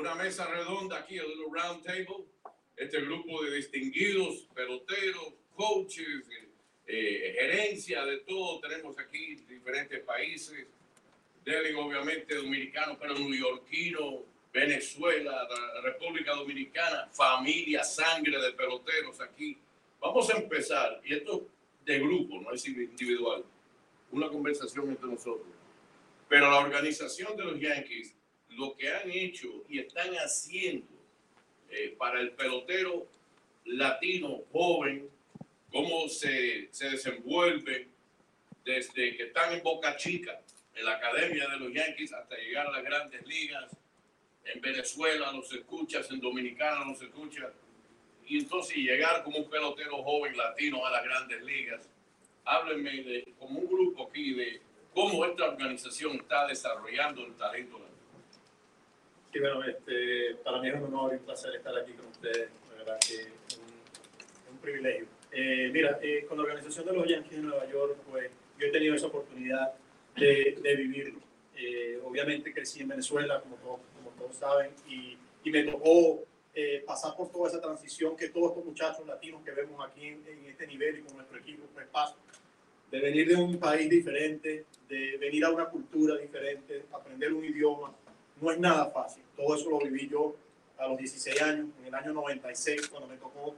una mesa redonda aquí, el Little Round Table. Este grupo de distinguidos peloteros, coaches, eh, eh, gerencia de todo. Tenemos aquí diferentes países. Delen, obviamente, dominicano, pero neoyorquino, Venezuela, la República Dominicana, familia, sangre de peloteros aquí. Vamos a empezar, y esto de grupo, no es individual, una conversación entre nosotros. Pero la organización de los Yankees, lo que han hecho y están haciendo eh, para el pelotero latino joven, cómo se, se desenvuelven desde que están en Boca Chica, en la academia de los Yankees, hasta llegar a las grandes ligas. En Venezuela los escuchas, en Dominicana los escuchas. Y entonces llegar como un pelotero joven latino a las grandes ligas. Háblenme de, como un grupo aquí de cómo esta organización está desarrollando el talento latino. Sí, bueno, este, para mí es un honor y un placer estar aquí con ustedes. La verdad que es un, un privilegio. Eh, mira, eh, con la organización de los Yankees de Nueva York, pues yo he tenido esa oportunidad de, de vivir. Eh, obviamente crecí en Venezuela, como todos, como todos saben, y, y me tocó eh, pasar por toda esa transición que todos estos muchachos latinos que vemos aquí en, en este nivel y con nuestro equipo, pues pasan. De venir de un país diferente, de venir a una cultura diferente, aprender un idioma, no es nada fácil. Todo eso lo viví yo a los 16 años, en el año 96, cuando me tocó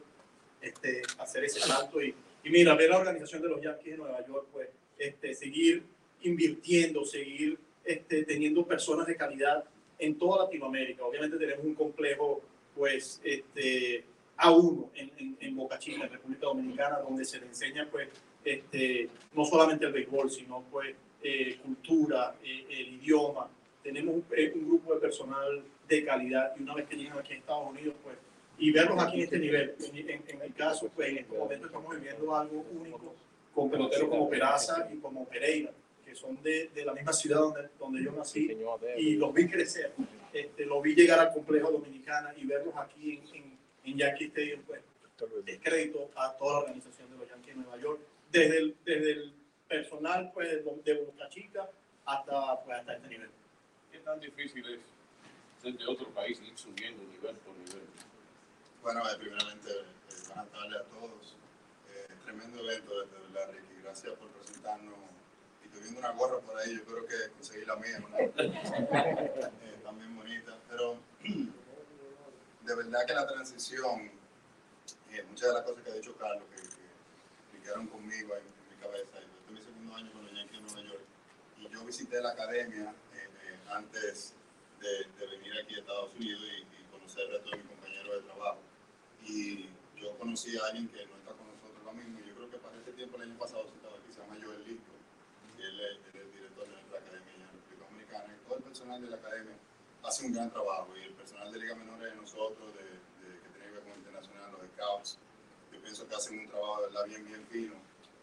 este, hacer ese salto. Y, mira, ver la organización de los Yankees de Nueva York, pues este, seguir invirtiendo, seguir este, teniendo personas de calidad en toda Latinoamérica. Obviamente tenemos un complejo, pues, este, a uno en, en, en Boca Chica, en República Dominicana, donde se le enseña, pues, este, no solamente el béisbol, sino, pues, eh, cultura, eh, el idioma. Tenemos un, eh, un grupo de personal de calidad y una vez que llegan aquí a Estados Unidos, pues, y verlos aquí en este nivel, en, en, en el caso, pues, en este momento estamos viviendo algo único con peloteros como Peraza y como Pereira, que son de, de la misma ciudad donde, donde yo nací y los vi crecer. Este, los vi llegar al complejo dominicana y verlos aquí en, en, en Yankee Stadium, pues, es crédito a toda la organización de los Yankees de Nueva York, desde el, desde el personal pues, de Boca Chica hasta, pues, hasta este nivel. ¿Qué tan difícil es ser de otro país y ir subiendo nivel por nivel? Bueno, eh, primeramente, eh, buenas tardes a todos. Eh, tremendo evento, de verdad, Ricky. Gracias por presentarnos. Y estoy viendo una gorra por ahí, yo creo que conseguí la mía, ¿no? eh, también bonita. Pero de verdad que la transición, eh, muchas de las cosas que ha dicho Carlos, que, que, que quedaron conmigo en, en, mi cabeza. Yo estoy en mi segundo año con los Yankees de Nueva York y yo visité la academia antes de, de, venir aquí a Estados Unidos y, y conocer a todos mis compañeros de trabajo. Y yo conocí a alguien que no está con nosotros ahora mismo. Y yo creo que para este tiempo, el año pasado, se estaba aquí, se llama Joel Listo, él es, el director de nuestra academia en la República Dominicana. Y todo el personal de la academia hace un gran trabajo. Y el personal de Liga Menores de nosotros, de, de, que tiene que ver con internacional, los scouts, yo pienso que hacen un trabajo de verdad bien, bien fino,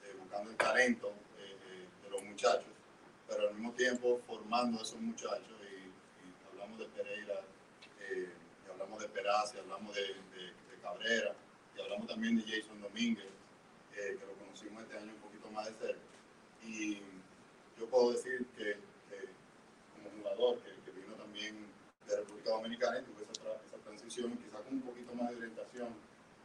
eh, buscando el talento eh, eh, de los muchachos, pero al mismo tiempo formando esos muchachos. Y, hablamos de Pereira, eh, y hablamos de Peraza, y hablamos de, Cabrera, y hablamos también de Jason Domínguez, eh, que lo conocimos este año un poquito más de cerca. Y yo puedo decir que, como jugador, que, vino también de República Dominicana y tuve esa, tra esa transición, quizás con un poquito más de orientación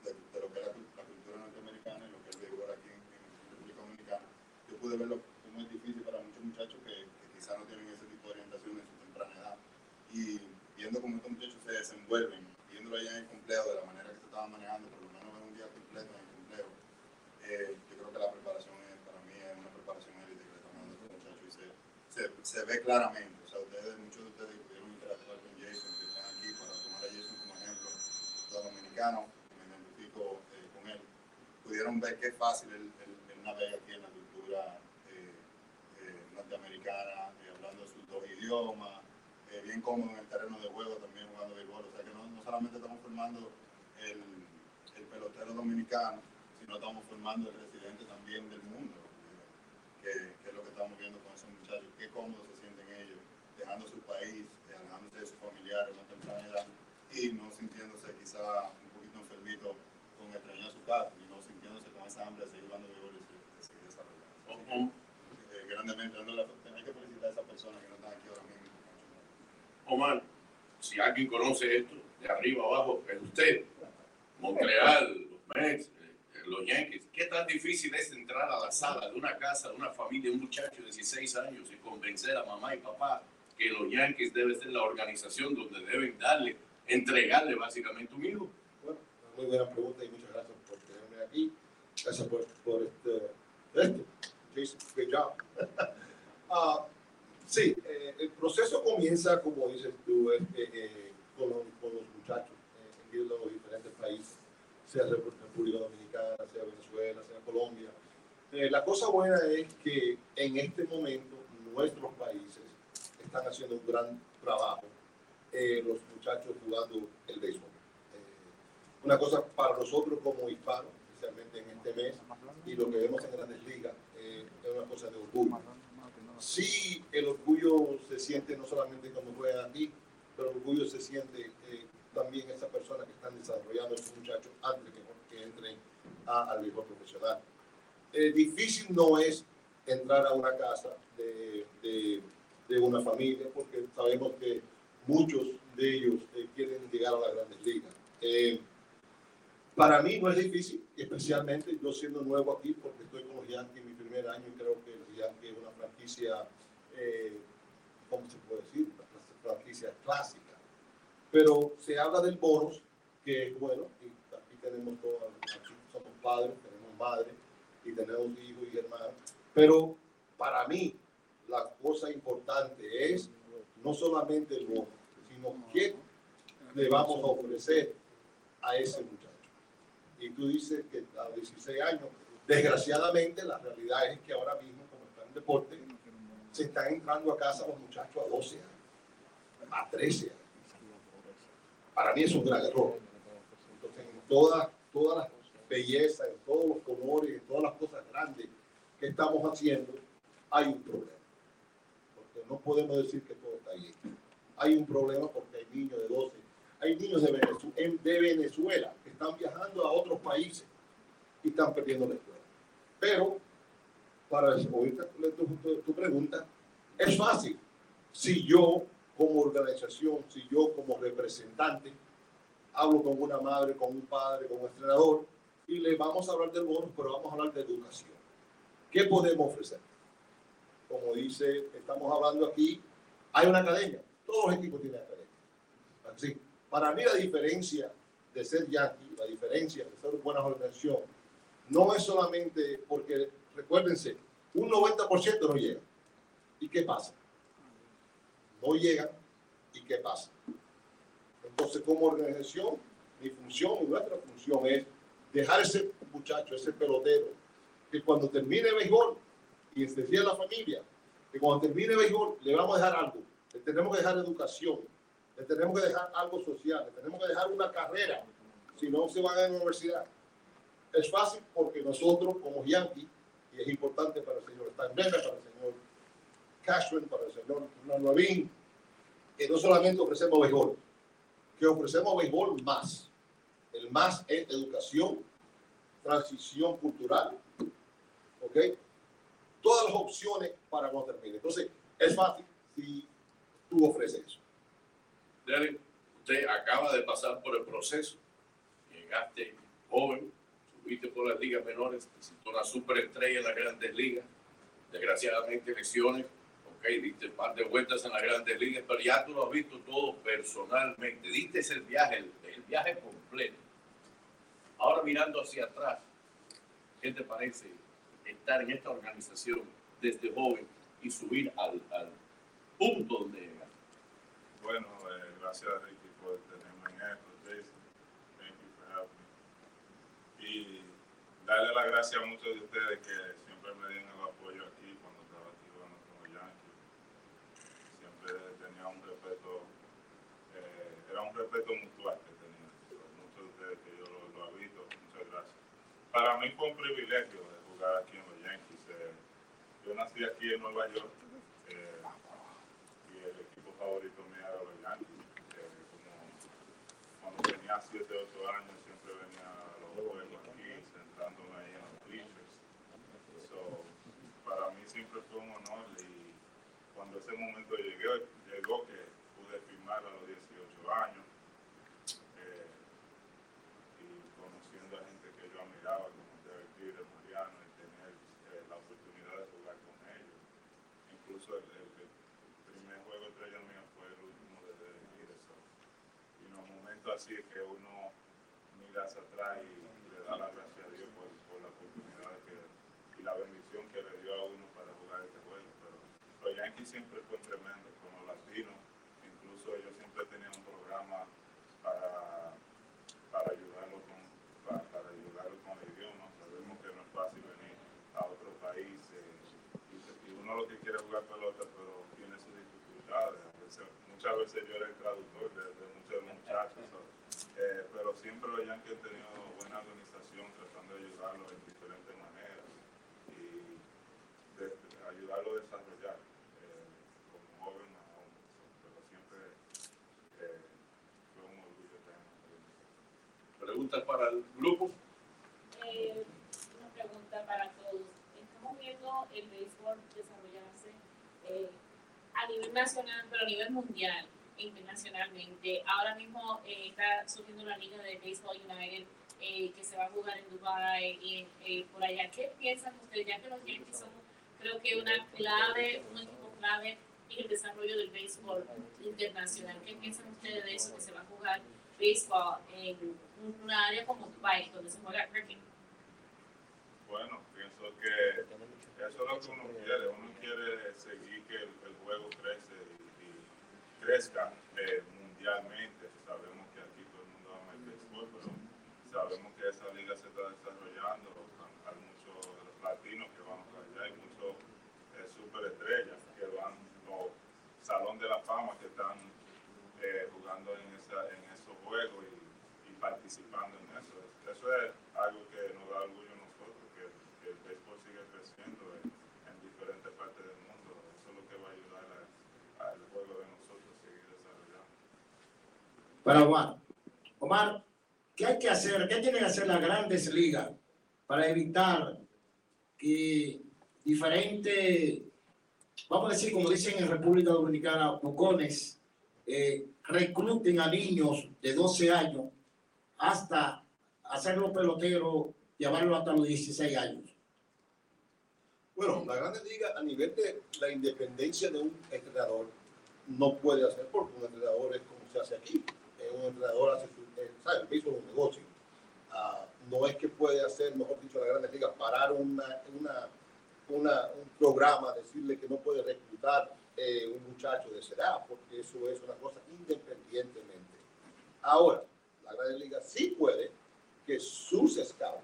de, lo que es la, cultura norteamericana y lo que es el aquí en, en, República Dominicana, yo pude verlo como es difícil para muchos muchachos que, que quizás no tienen ese tipo de orientación en su temprana edad. Y viendo cómo estos muchachos se desenvuelven, viéndolo allá en el complejo de la manera que se estaba manejando, por lo menos en un día completo en el complejo, eh, yo creo que la preparación es, para mí es una preparación élite que le están dando estos muchachos y se, se, se, ve claramente. O sea, ustedes, muchos de ustedes pudieron interactuar con Jason, que están aquí para tomar a Jason como ejemplo, los dominicanos, que me identifico eh, con él, pudieron ver qué fácil él, él, él navega aquí en la cultura eh, norteamericana, hablando sus dos idiomas, bien cómodo en el terreno de juego también jugando béisbol. O sea que no, no solamente estamos formando el, el, pelotero dominicano, sino estamos formando el residente también del mundo, que, que, es lo que estamos viendo con esos muchachos, qué cómodos se sienten ellos, dejando su país, alejándose de sus familiares una temprana edad y no sintiéndose quizá un poquito enfermito con extrañar su casa, y no sintiéndose con esa hambre de seguir jugando béisbol y seguir desarrollando. Grandemente, hay que felicitar a esas personas que no están aquí ahora mismo. Omar, si alguien conoce esto, de arriba abajo, es usted. Montreal, los Mets, eh, los Yankees. ¿Qué tan difícil es entrar a la sala de una casa, de una familia, de un muchacho de 16 años y convencer a mamá y papá que los Yankees debe ser la organización donde deben darle, entregarle básicamente un hijo? Bueno, muy buena pregunta y muchas gracias por tenerme aquí. Gracias por, por este, esto. Jason, great job. Ah, sí, eh, el proceso comienza, como dices tú, eh, con, los, muchachos eh, en los diferentes países, sea República Dominicana, sea Venezuela, sea Colombia. La cosa buena es que en este momento nuestros países están haciendo un gran trabajo, los muchachos jugando el béisbol. una cosa para nosotros como hispanos, especialmente en este mes, y lo que vemos en grandes ligas, es una cosa de orgullo sí el orgullo se siente no solamente cuando juegan aquí, pero el orgullo se siente eh, también esas personas que están desarrollando estos muchachos antes que, que entren a, al béisbol profesional. Eh, difícil no es entrar a una casa de, de, de, una familia, porque sabemos que muchos de ellos eh, quieren llegar a las grandes ligas. Eh, para mí no es difícil, especialmente yo siendo nuevo aquí, porque estoy con los Yankees mi primer año creo que Yankees es una franquicia, eh, ¿cómo se puede decir? Una franquicia clásica. Pero se habla del bonus, que es bueno, y aquí tenemos todos, aquí somos padres, tenemos madres y tenemos hijos y hermanos. Pero para mí, la cosa importante es no solamente el bono, sino qué le vamos a ofrecer a ese muchacho y tú dices que a 16 años, desgraciadamente la realidad es que ahora mismo, como está en deporte, se están entrando a casa los muchachos a 12 años, a 13 años. Para mí es un gran error. Entonces, en todas, todas las bellezas, en todos los colores, en todas las cosas grandes que estamos haciendo, hay un problema. Porque no podemos decir que todo está bien. Hay un problema porque hay niños de 12 hay niños de Venezuela, de Venezuela que están viajando a otros países y están perdiendo la escuela. Pero, para responder tu, tu, pregunta, es fácil. Si yo, como organización, si yo, como representante, hablo con una madre, con un padre, con un entrenador, y le vamos a hablar del bono, pero vamos a hablar de educación. ¿Qué podemos ofrecer? Como dice, estamos hablando aquí, hay una academia. Todos los equipos tienen academia. Así, para mí la diferencia de ser yankee, la diferencia de ser buena organización, no es solamente porque, recuérdense, un 90% no llega. ¿Y qué pasa? No llega. ¿Y qué pasa? Entonces, como organización, mi función nuestra función es dejar ese muchacho, ese pelotero, que cuando termine el béisbol, y decía la familia, que cuando termine el béisbol le vamos a dejar algo, le tenemos que dejar educación, le tenemos que dejar algo social, le tenemos que dejar una carrera, si no se van a la universidad. Es fácil porque nosotros como Yankee, y es importante para el señor Steinbrenner, para el señor Cashman, para el señor Nuevín, que no solamente ofrecemos béisbol, que ofrecemos béisbol más. El más es educación, transición cultural, ¿ok? Todas las opciones para cuando termine. Entonces, es fácil si tú ofreces eso. Derek, usted acaba de pasar por el proceso. Llegaste joven, subiste por las ligas menores, una superestrella en las grandes ligas. Desgraciadamente lesiones, ok, diste un par de vueltas en las grandes ligas, pero ya tú lo has visto todo personalmente. Diste el viaje, el, viaje completo. Ahora mirando hacia atrás, ¿qué te parece estar en esta organización desde joven y subir al, al punto donde llegaste? Bueno, eh, gracias Ricky por tenerme en esto, Y darle las gracias a muchos de ustedes que siempre me dieron el apoyo aquí cuando estaba aquí jugando con los Yankees. Siempre tenía un respeto, eh, era un respeto mutual que tenía. Muchos de ustedes que yo lo, lo he visto, muchas gracias. Para mí fue un privilegio jugar aquí en los Yankees. Eh, yo nací aquí en Nueva York eh, y el equipo favorito mío era los Yankees. Como cuando tenía 7, 8 años siempre venía a los juegos aquí, sentándome ahí en los bleachers. So, para mí siempre fue un honor y cuando ese momento llegó, llegó que pude firmar a los 18 años. Eh, y conociendo a gente que yo admiraba, como Derek Jeter, Mariano, y tener eh, la oportunidad de jugar con ellos. Incluso el, primer juego estrella mío fue el último de Derek Y en un momento así es que uno mira hacia atrás y le da las gracias a Dios por, por la oportunidad que, y la bendición que le dio a uno para jugar este juego. Pero los Yankees siempre fue tremendo con los latinos. Incluso ellos siempre tenían un programa para, para ayudarlo con para, para ayudarlo con el idioma. Sabemos que no es fácil venir a otro país eh, y, uno lo que quiere jugar pelota, pero tiene sus dificultades. Muchas veces yo era el traductor de, muchos muchachos. eh, pero siempre los Yankees han tenido buena organización tratando de ayudarlos en diferentes maneras y de, de ayudarlo a desarrollar eh, como joven aún. Pero siempre eh, fue un orgullo tenerlo. Preguntas para el grupo. Eh, una pregunta para todos. Estamos viendo el béisbol desarrollarse eh, a nivel nacional, pero a nivel mundial internacionalmente. Ahora mismo eh, está surgiendo la Liga de Baseball United eh, que se va a jugar en Dubai y eh, por allá. ¿Qué piensan ustedes? Ya que los Yankees son, creo que una clave, un equipo clave en el desarrollo del béisbol internacional. ¿Qué piensan ustedes de eso que se va a jugar béisbol en una área como Dubai, donde se juega cricket? Bueno, pienso que eso es lo que uno quiere. Uno quiere seguir que el, juego crece y, y crezca eh, mundialmente. Sabemos que aquí todo el mundo ama el béisbol, pero sabemos que esa liga se está desarrollando. Hay muchos latinos que van para allá, hay muchos eh, superestrellas que van, o Salón de la Fama que están eh, jugando en, esa, en esos juegos y, y participando en eso. Eso es algo que nos da orgullo a nosotros, que, que el béisbol sigue creciendo en, en diferentes partes del mundo. Eso es lo que va a ayudar a- al juego de nosotros a seguir desarrollando. Para Omar. Omar, ¿qué hay que hacer? ¿Qué tienen que hacer las grandes ligas para evitar que diferentes, vamos a decir, como dicen en República Dominicana, bocones, eh, recluten a niños de 12 años hasta hacerlos peloteros, llevarlos hasta los 16 años? Bueno, la Grande Liga a nivel de la independencia de un entrenador no puede hacer porque un entrenador es como se hace aquí. Un entrenador hace su, eh, ¿sabe? El béisbol es un negocio. Ah, no es que puede hacer, mejor dicho, la Grande Liga, parar una, una, una- un programa, decirle que no puede reclutar eh, un muchacho de edad, porque eso es una cosa independientemente. Ahora, la Grande Liga sí puede que sus scouts,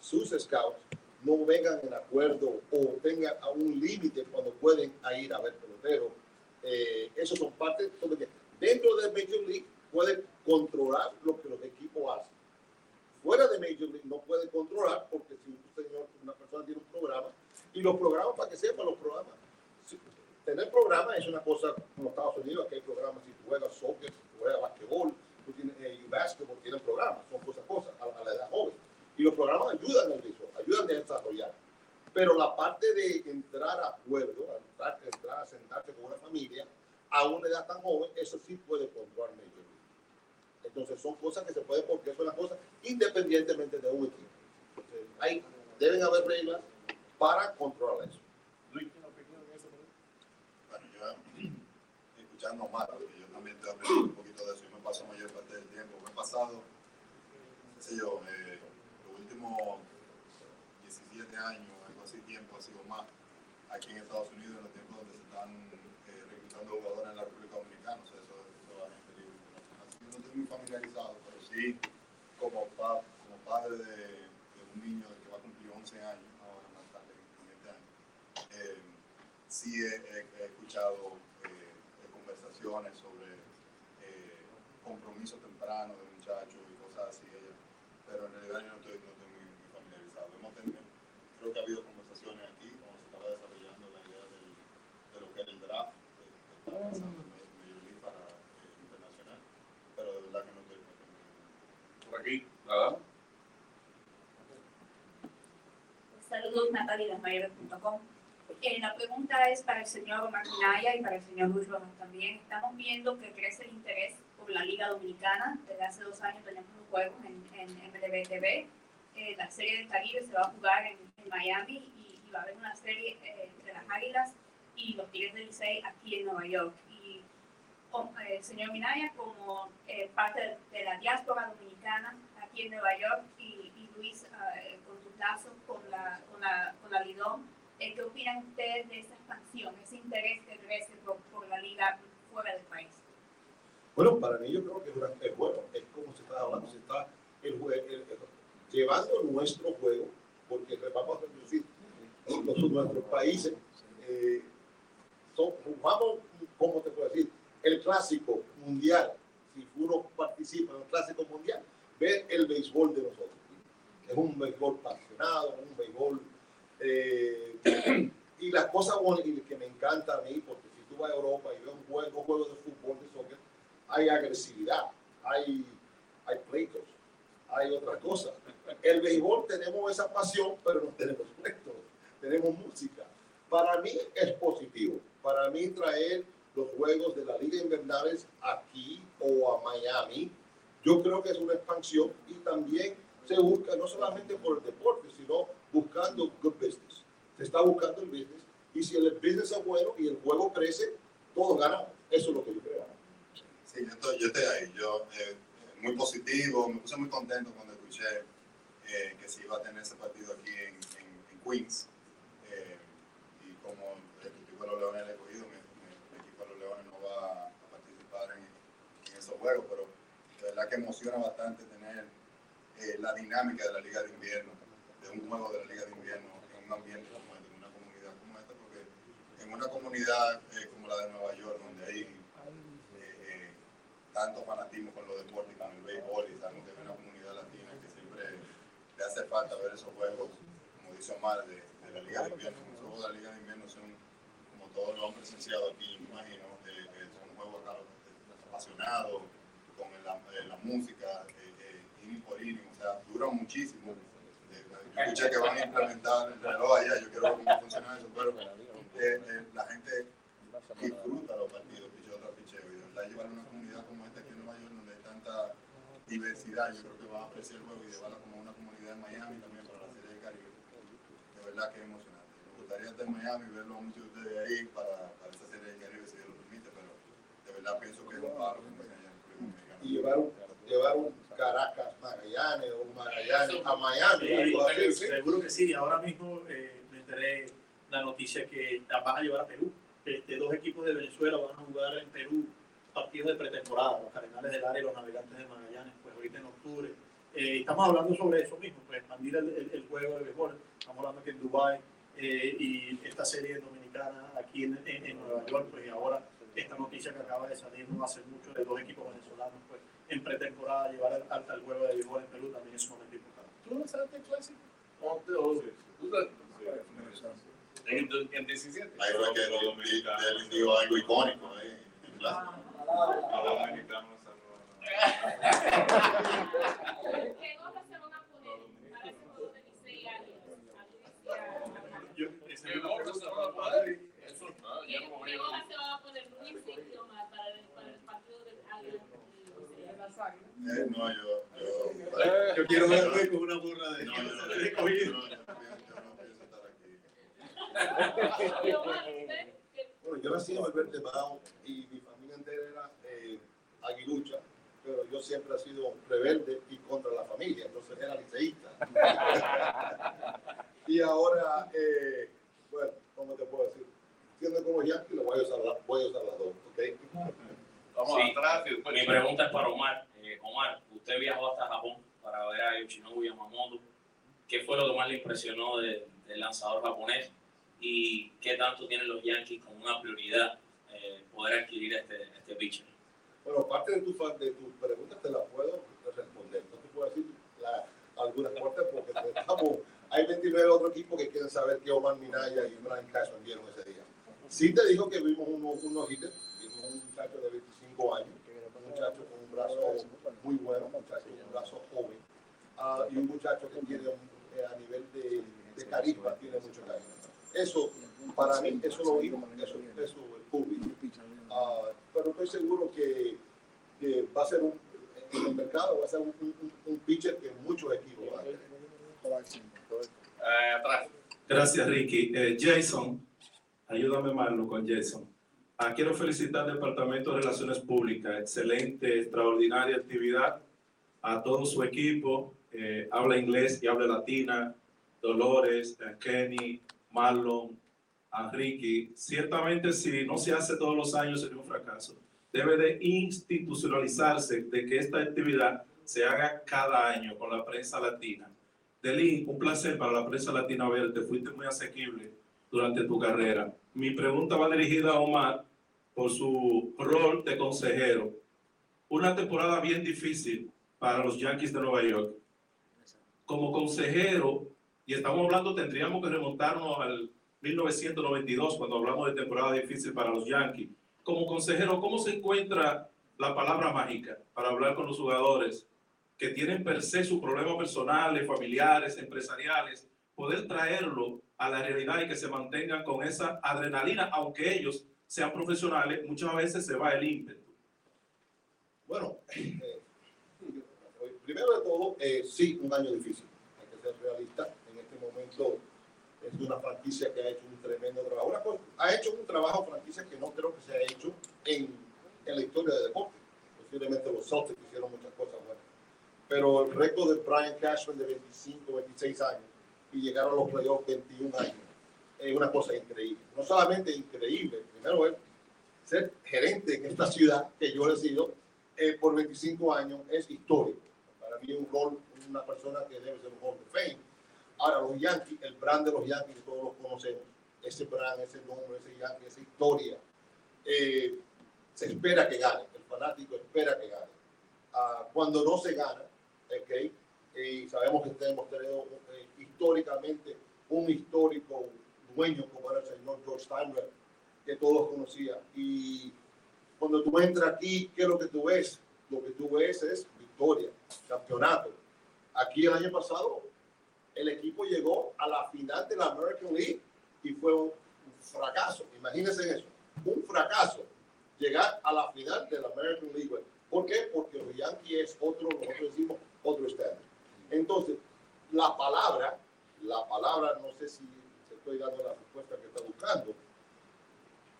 sus scouts, no vengan en acuerdo o tengan a un límite cuando pueden ir a ver pelotero. Eh, eso son de- dentro de Major League pueden controlar lo que los equipos hacen. Fuera de Major League no pueden controlar porque si un señor, una persona tiene un programa y los programas, para que sepan los programas, tener programas es una cosa como Estados Unidos, que hay programas si tú juegas soccer, si juegas basquetbol, tú tienes eh, y básquetbol, tienen programas, son cosas, cosas a, la edad joven. Y los programas ayudan al béisbol, ayudan a desarrollar. Pero la parte de entrar a acuerdo, entrar, a sentarse con una familia a una edad tan joven, eso sí puede controlar League. Entonces son cosas que se pueden, porque son las cosas independientemente de un equipo. Entonces, hay, deben haber reglas para controlar eso. Bueno, yo escuchando más, porque yo también te aprendí un poquito de eso. Yo me paso mayor parte del tiempo. Me he pasado, qué sé yo, eh, los últimos 17 años, algo así, tiempo ha sido más aquí en Estados Unidos, en los tiempos donde se están eh, reclutando jugadores en la República Dominicana. O sea, eso, eso a gente libre. Así que no estoy muy familiarizado, pero sí, como, pa- como padre de, un niño que va a cumplir 11 años, ahora más tarde, en este. Eh, sí he, escuchado eh, conversaciones sobre eh, compromiso temprano de muchachos y cosas así, pero en realidad yo no estoy, no estoy muy, muy familiarizado. Hemos tenido, creo que ha habido conversaciones aquí cuando se estaba desarrollando la idea del, de lo que era el draft, que que estaba pasando en Major League para eh, internacional, pero de verdad que no estoy, no estoy muy Por aquí, nada. Saludos, Natalia, desmayer.com. Eh, la pregunta es para el señor Maquinaya y para el señor Luis Rojas también. Estamos viendo que crece el interés por la Liga Dominicana. Desde hace dos años tenemos un juego en, en MLB TV. Eh, la Serie del Caribe se va a jugar en, en Miami y, y va a haber una serie eh, entre las Águilas y los Tigres del Licey aquí en Nueva York. Eh, señor Minaya, como eh, parte de, la diáspora dominicana aquí en Nueva York y, y Luis, eh, con tus lazos con la, con la, con la Lidón, eh, ¿qué opinan ustedes de esa expansión, ese interés que crece por, por la liga fuera del país? Bueno, para mí yo creo que una- es bueno, es como se está hablando, se está el jue- el- el- llevando nuestro juego, porque vamos a los, nuestros países eh, son, ¿cómo te puedo? El clásico mundial, si uno participa en el clásico mundial, ve el béisbol de nosotros. Es un béisbol apasionado, un béisbol... eh, y la cosa buena y que me encanta a mí, porque si tú vas a Europa y ves un juego, juegos de fútbol, de soccer, hay agresividad, hay, hay pleitos, hay otras cosas. El béisbol tenemos esa pasión, pero no tenemos pleitos, tenemos música. Para mí es positivo. Para mí traer los juegos de la Liga Invernales aquí o a Miami, yo creo que es una expansión y también se busca no solamente por el deporte, sino buscando good business. Se está buscando el business y si el business es bueno y el juego crece, todos ganamos. Eso es lo que yo creo. Sí, estoy, yo estoy ahí. Yo, eh, muy positivo, me puse muy contento cuando escuché eh, que se iba a tener ese partido aquí en, en- en Queens. Eh, y como el equipo de los Leones el escogido, mi, mi- el equipo de los Leones no va a participar en, en esos juegos, pero de que emociona bastante tener eh, la dinámica de la Liga de Invierno, de un juego de la Liga de Invierno en un ambiente como este, en una comunidad como esta, porque en una comunidad eh, como la de Nueva York, donde hay eh, eh, tanto fanatismo con los deportes con el béisbol, y sabemos que hay una comunidad latina que siempre le hace falta ver esos juegos, como dice Omar, de, la Liga de Invierno. Esos juegos de la Liga de Invierno son, como todos lo han presenciado aquí, me imagino, son juegos apasionados, con la música, eh, eh, inning por inning, o sea, duran muchísimo. Eh, yo escuché que van a implementar el reloj allá, yo quiero ver cómo funciona eso, pero eh, eh, la gente disfruta los partidos picheo tras picheo y de verdad llevar una comunidad como esta aquí en Nueva York donde hay tanta diversidad yo creo que van a apreciar el juego y llevarla como una comunidad en Miami también para la Serie del Caribe de verdad que es emocionante me gustaría estar en Miami y verlo a muchos de ustedes ahí para, para esa Serie del Caribe si Dios lo permite pero de verdad pienso que es un paro como allá en. Y llevar un, llevar un Caracas Magallanes o Magallanes a Miami. Seguro que sí. Ahora mismo eh, me enteré la noticia que la van a llevar a Perú. Este, dos equipos de Venezuela van a jugar en Perú partidos de pretemporada, los Cardenales del Área y los Navegantes de Magallanes, pues ahorita en octubre. Eh, estamos hablando sobre eso mismo, pues expandir el, el- el juego de béisbol. Estamos hablando que en Dubái eh, y esta serie dominicana aquí en, en- en Nueva York, pues y ahora esta noticia que acaba de salir no hace mucho de dos equipos venezolanos, pues en pretemporada llevar al, al, al juego de béisbol en Perú también es sumamente importante. ¿Tú no sabes el clásico? ¿Tú sabes? En, el- en 17. ahí fue que él, él dio algo icónico ahí en clase. A los dominicanos saludos. ¿Qué gorra se van a poner para ese juego de Licey Águilas? Yo, esa ¿Qué es una gorra se pregunta van a para- poner? Eso, ah, ¿Qué ya no me voy qué a gorra se van a poner Luis y Omar para el, para el partido del Águilas? Eh, no, yo, yo, Yo quiero verme con una burra de no, yo, no, yo, no, de yo, cogido. no, yo no pienso, yo no pienso estar aquí. Y Omar, ¿usted qué Bueno, yo nací en Valverde Mao y mi familia entera era eh, aguilucha, pero yo siempre he sido rebelde y contra la familia, entonces era liceísta. y ahora, eh, bueno, ¿cómo te puedo decir? Siendo como Yankee, lo voy a usar, la- voy a usar las dos, ¿ok? Vamos Sí. atrás y después. Mi pregunta es para Omar. Eh, Omar, usted viajó hasta Japón para ver a Yoshinobu Yamamoto. ¿Qué fue lo que más le impresionó de- del lanzador japonés? ¿Y qué tanto tienen los Yankees como una prioridad eh, poder adquirir este, este? Bueno, parte de, tu, de tus preguntas te las puedo responder. No te puedo decir la- algunas partes porque estamos, hay 29 otros equipos que quieren saber qué Omar Minaya y Brian Cashman vieron ese día. Sí te dijo que vimos unos unos hitters, vimos un muchacho de 25 años, un muchacho con un brazo muy bueno, un muchacho con un brazo joven, ah, y un muchacho que tiene un- eh, a nivel de, de carisma, tiene mucho carisma. eso, para mí, eso lo digo, eso, eso es público. Ah, pero estoy seguro que, que va a ser un, en el mercado, va a ser un, un, un pitcher que muchos equipos van a. Eh. Gracias, Ricky. Eh, Jason, ayúdame, Marlon, con Jason. Ah, quiero felicitar al Departamento de Relaciones Públicas. Excelente, extraordinaria actividad. A todo su equipo, eh, habla inglés y habla latina. Dolores, eh, Kenny, Marlon, a Ricky. Ciertamente, si no se hace todos los años, sería un fracaso. Debe de institucionalizarse de que esta actividad se haga cada año con la prensa latina. Delin, un placer para la prensa latina verte. Fuiste muy asequible durante tu carrera. Mi pregunta va dirigida a Omar por su rol de consejero. Una temporada bien difícil para los Yankees de Nueva York. Como consejero, y estamos hablando, tendríamos que remontarnos al 1992 cuando hablamos de temporada difícil para los Yankees. Como consejero, ¿cómo se encuentra la palabra mágica para hablar con los jugadores que tienen per se sus problemas personales, familiares, empresariales, poder traerlo a la realidad y que se mantengan con esa adrenalina, aunque ellos sean profesionales, muchas veces se va el ímpetu. Bueno, eh, primero de todo, eh, sí, un año difícil. Hay que ser realista. En este momento es una franquicia que ha hecho un tremendo trabajo. Una cosa, ha hecho un trabajo franquicia que no creo que se ha hecho en, en la historia del deporte. Posiblemente los Celtics hicieron muchas cosas buenas. Pero el récord de Brian Cashman de 25, 26 años y llegar a los playoffs 21 años es una cosa increíble. No solamente increíble, primero es ser gerente en esta ciudad que yo he sido eh, por 25 años es histórico. Para mí es un rol, una persona que debe ser un Hall of Fame. Ahora, los Yankees, el brand de los Yankees, todos los conocemos. Ese brand, ese nombre, ese Yankee, esa historia. eh, se espera que gane. El fanático espera que gane. Ah, cuando no se gana, ¿ok? y sabemos que hemos tenido eh, históricamente un histórico dueño como era el señor George Steinberg, que todos conocían. Y cuando tú entras aquí, ¿qué es lo que tú ves? Lo que tú ves es victoria, campeonato. Aquí el año pasado, el equipo llegó a la final de la American League y fue un fracaso. Imagínense eso, un fracaso llegar a la final de la American League. ¿Por qué? Porque los Yankees es otro, nosotros decimos, otro estándar. Entonces, la palabra, la palabra, no sé si estoy dando la respuesta que está buscando.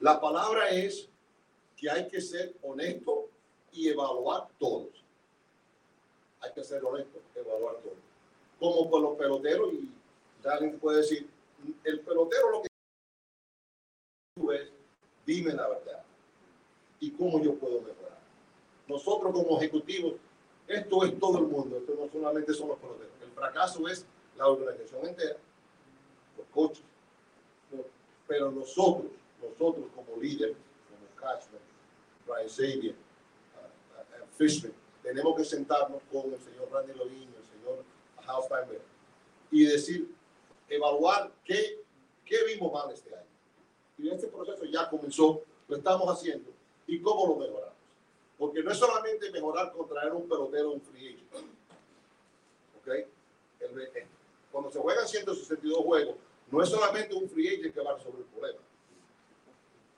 La palabra es que hay que ser honesto y evaluar todos. Hay que ser honesto, evaluar todos. Como con los peloteros, y alguien puede decir, el pelotero lo que tú es, dime la verdad. Y cómo yo puedo mejorar. Nosotros como ejecutivos, esto es todo el mundo, esto no solamente son los peloteros. El fracaso es la organización entera, los coaches, pero nosotros, nosotros como líderes, como Cashman, Brian Xavier, Fishman, tenemos que sentarnos con el señor Randy Levine, Hal Steinberg, y decir, evaluar qué, qué vimos mal este año. Y este proceso ya comenzó, lo estamos haciendo, y cómo lo mejoramos. Porque no es solamente mejorar con traer un pelotero un free agent. ¿Ok? El, cuando se juegan 162 juegos, no es solamente un free agent que va a resolver el problema.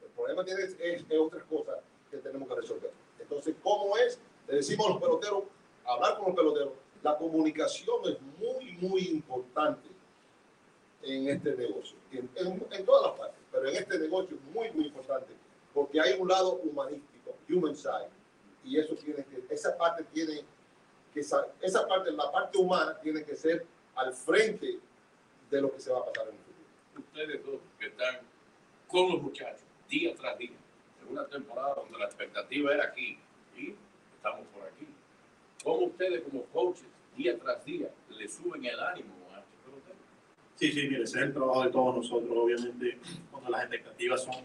El problema tiene, es, es, es otras cosas que tenemos que resolver. Entonces, ¿cómo es? Le decimos a los peloteros, hablar con los peloteros. La comunicación es muy, muy importante en este negocio, en, en, en, todas las partes, pero en este negocio es muy, muy importante, porque hay un lado humanístico, human side, y eso tiene que, esa parte tiene que, esa parte, la parte humana tiene que ser al frente de lo que se va a pasar en el futuro. Ustedes dos que están con los muchachos día tras día, en una temporada donde la expectativa era aquí y estamos por. ¿Cómo ustedes como coaches día tras día le suben el ánimo a este pelotero? Sí, sí, mire, ese es el trabajo de todos nosotros. Obviamente, cuando las expectativas son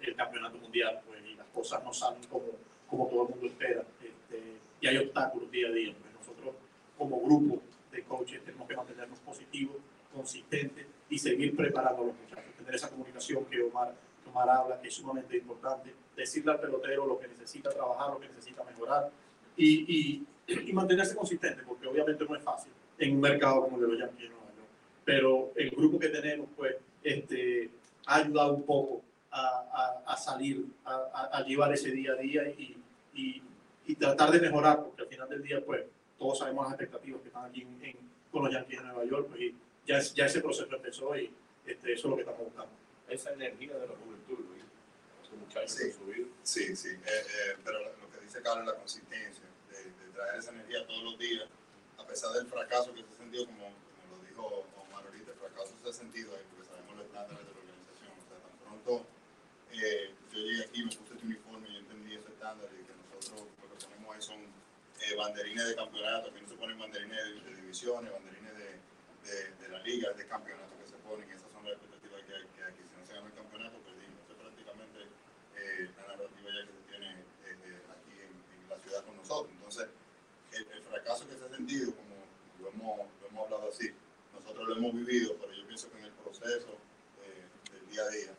el campeonato mundial, pues y las cosas no salen como, como todo el mundo espera, este, y hay obstáculos día a día. Pues nosotros, como grupo de coaches, tenemos que mantenernos positivos, consistentes y seguir preparando a los muchachos. Tener esa comunicación que Omar, que Omar habla, que es sumamente importante. Decirle al pelotero lo que necesita trabajar, lo que necesita mejorar y, y mantenerse consistente, porque obviamente no es fácil en un mercado como el de los Yankees de Nueva York. Pero el grupo que tenemos, pues, este, ha ayudado un poco a, a, a salir, a, a- a llevar ese día a día y, y, y tratar de mejorar, porque al final del día, pues, todos sabemos las expectativas que están aquí en, en- con los Yankees de Nueva York, pues, y ya, es- ya ese proceso empezó y este, eso es lo que estamos buscando. Esa energía de la juventud, Luis. Muchachos Sí. Sí, sí, eh, eh, pero lo que dice Carlos, la consistencia traer esa energía todos los días, a pesar del fracaso que se ha sentido, como, como lo dijo Omar ahorita, el fracaso se ha sentido ahí porque sabemos los estándares de la organización. O sea, tan pronto eh, yo llegué aquí, me puse este uniforme y entendí ese estándar y que nosotros lo que ponemos ahí son eh, banderines de campeonato, que no se ponen banderines de, divisiones, banderines de, de, de la liga, de campeonato que se ponen, y esas son las expectativas que hay, que aquí. Si no se gana el campeonato, perdimos. Eso es prácticamente eh, la narrativa ya que se tiene eh, eh, aquí en, en la ciudad con nosotros. Entonces, el, el fracaso que se ha como lo hemos, lo hemos hablado así, nosotros lo hemos vivido, pero yo pienso que en el proceso eh, del día a día,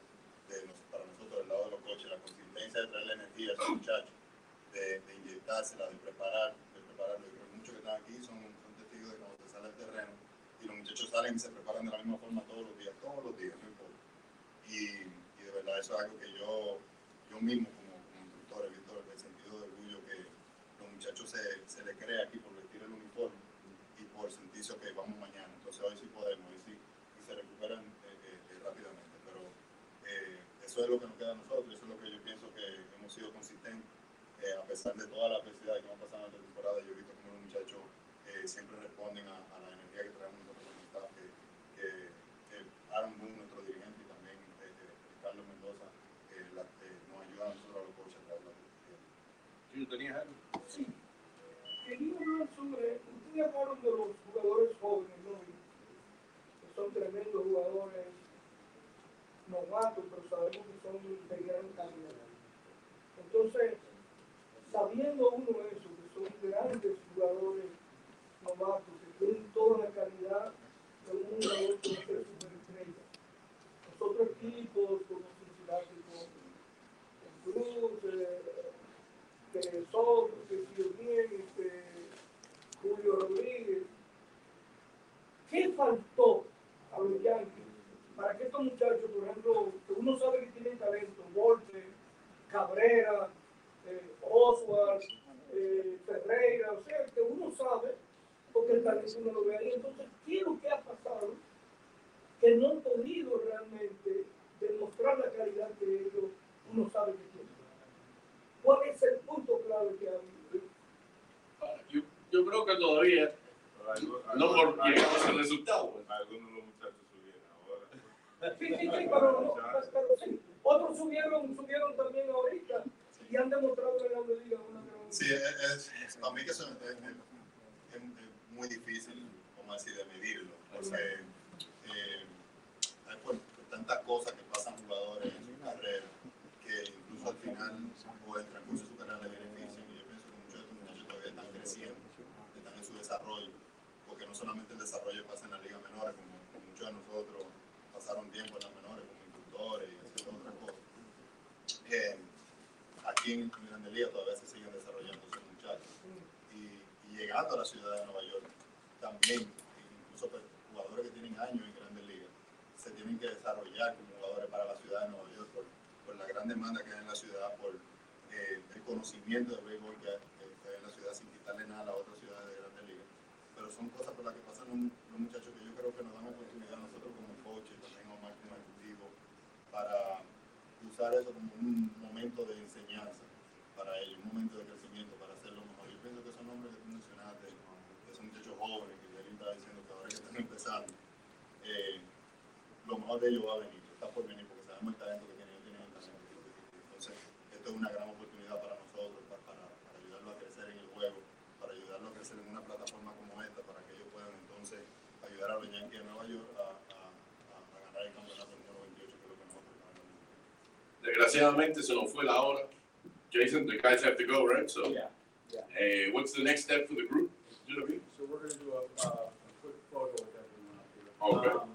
de para nosotros del lado de los coches, la consistencia de traer la energía a esos muchachos, de, de inyectársela, de preparar, de prepararlo. Que muchos que están aquí son, son testigos de cuando se sale al terreno y los muchachos salen y se preparan de la misma forma todos los días, todos los días, no importa. Y, y de verdad eso es algo que yo, yo mismo como, como instructor visto el sentido de orgullo que los muchachos se, se le cree aquí por vestir el uniforme y por sentirse que vamos mañana. Entonces hoy sí podemos, hoy sí, y se recuperan eh, eh, eh, rápidamente. Pero eh, eso es lo que nos queda a nosotros, eso es lo que yo pienso que hemos sido consistentes. eh, a pesar de toda la adversidad que hemos pasado en esta temporada, yo he visto como los muchachos eh, siempre responden a, a la energía que traemos nosotros como staff, que, que, que Aaron Boone, nuestro dirigente, y también eh, eh, Carlos Mendoza, eh, la- eh, nos ayudan a nosotros a los coaches a traer la ¿Tú tenías algo? Sí. Quería hablar sobre, ustedes hablaron de los jugadores jóvenes, ¿no? Que son tremendos jugadores novatos, pero sabemos que son de gran calidad. Entonces, sabiendo uno eso, que son grandes jugadores novatos, que tienen toda la calidad de un jugador que ser superestrella. Los otros equipos, como Cincinnati, con con Cruz, eh, que son, que bien, este, Julio Rodríguez. ¿Qué faltó a los Yankees para que estos muchachos, por ejemplo, que uno sabe que tienen talento, Volpe, Cabrera, eh, Oswald, eh, Ferreira, o sea, que uno sabe, porque el talento uno lo ve ahí. Entonces, ¿qué es lo que ha pasado? Que no han podido realmente demostrar la calidad que ellos uno sabe que tienen. ¿Cuál es el punto clave que ha habido? Yo, yo creo que todavía no por llegamos al resultado. pues. Algunos de los muchachos subieron ahora. Sí, sí, sí, pero, no, pero sí. Otros subieron, subieron también ahorita y han demostrado en la liga una gran... Sí, es, es- para mí que eso es, muy difícil, como así, de medirlo, porque eh, hay tantas cosas que pasan jugadores en su carrera, que incluso al final o el transcurso de su carrera le benefician, y yo pienso que muchos de estos muchachos todavía están creciendo, están en su desarrollo, porque no solamente el desarrollo pasa en la liga menores, como, como muchos de nosotros pasaron tiempo en las menores como instructores y haciendo otras cosas. Eh, aquí en Grande Liga todavía se siguen desarrollando esos muchachos. Y, llegando a la ciudad de Nueva York, también, incluso pues, jugadores que tienen años en Grandes Ligas, se tienen que desarrollar como jugadores para la ciudad de Nueva York por, la gran demanda que hay en la ciudad, por eh, el conocimiento del béisbol que, que- que hay en la ciudad, sin quitarle nada a las otras ciudades de Grandes Ligas. Pero son cosas por las que pasan los, los muchachos que yo creo que nos dan oportunidad a nosotros como coaches, también Omar como ejecutivo, para eso como un momento de enseñanza para ellos, un momento de crecimiento para hacerlo mejor. Yo pienso que esos nombres que tú mencionaste, que son muchachos jóvenes, que Jerry estaba diciendo que ahora que están empezando, eh, lo mejor de ellos va a venir, está por venir, porque sabemos el talento que tienen, ellos tienen el talento. Entonces, esto es una gran oportunidad para nosotros, para, para, para ayudarlo a crecer en el juego, para ayudarlo a crecer en una plataforma como esta, para que ellos puedan entonces ayudar a los Desgraciadamente se nos fue la hora. Jason, the guys have to go, right? So, Yeah, yeah. eh, what's the next step for the group? So we're gonna do a, uh, a quick photo with everyone up here. Okay. Um,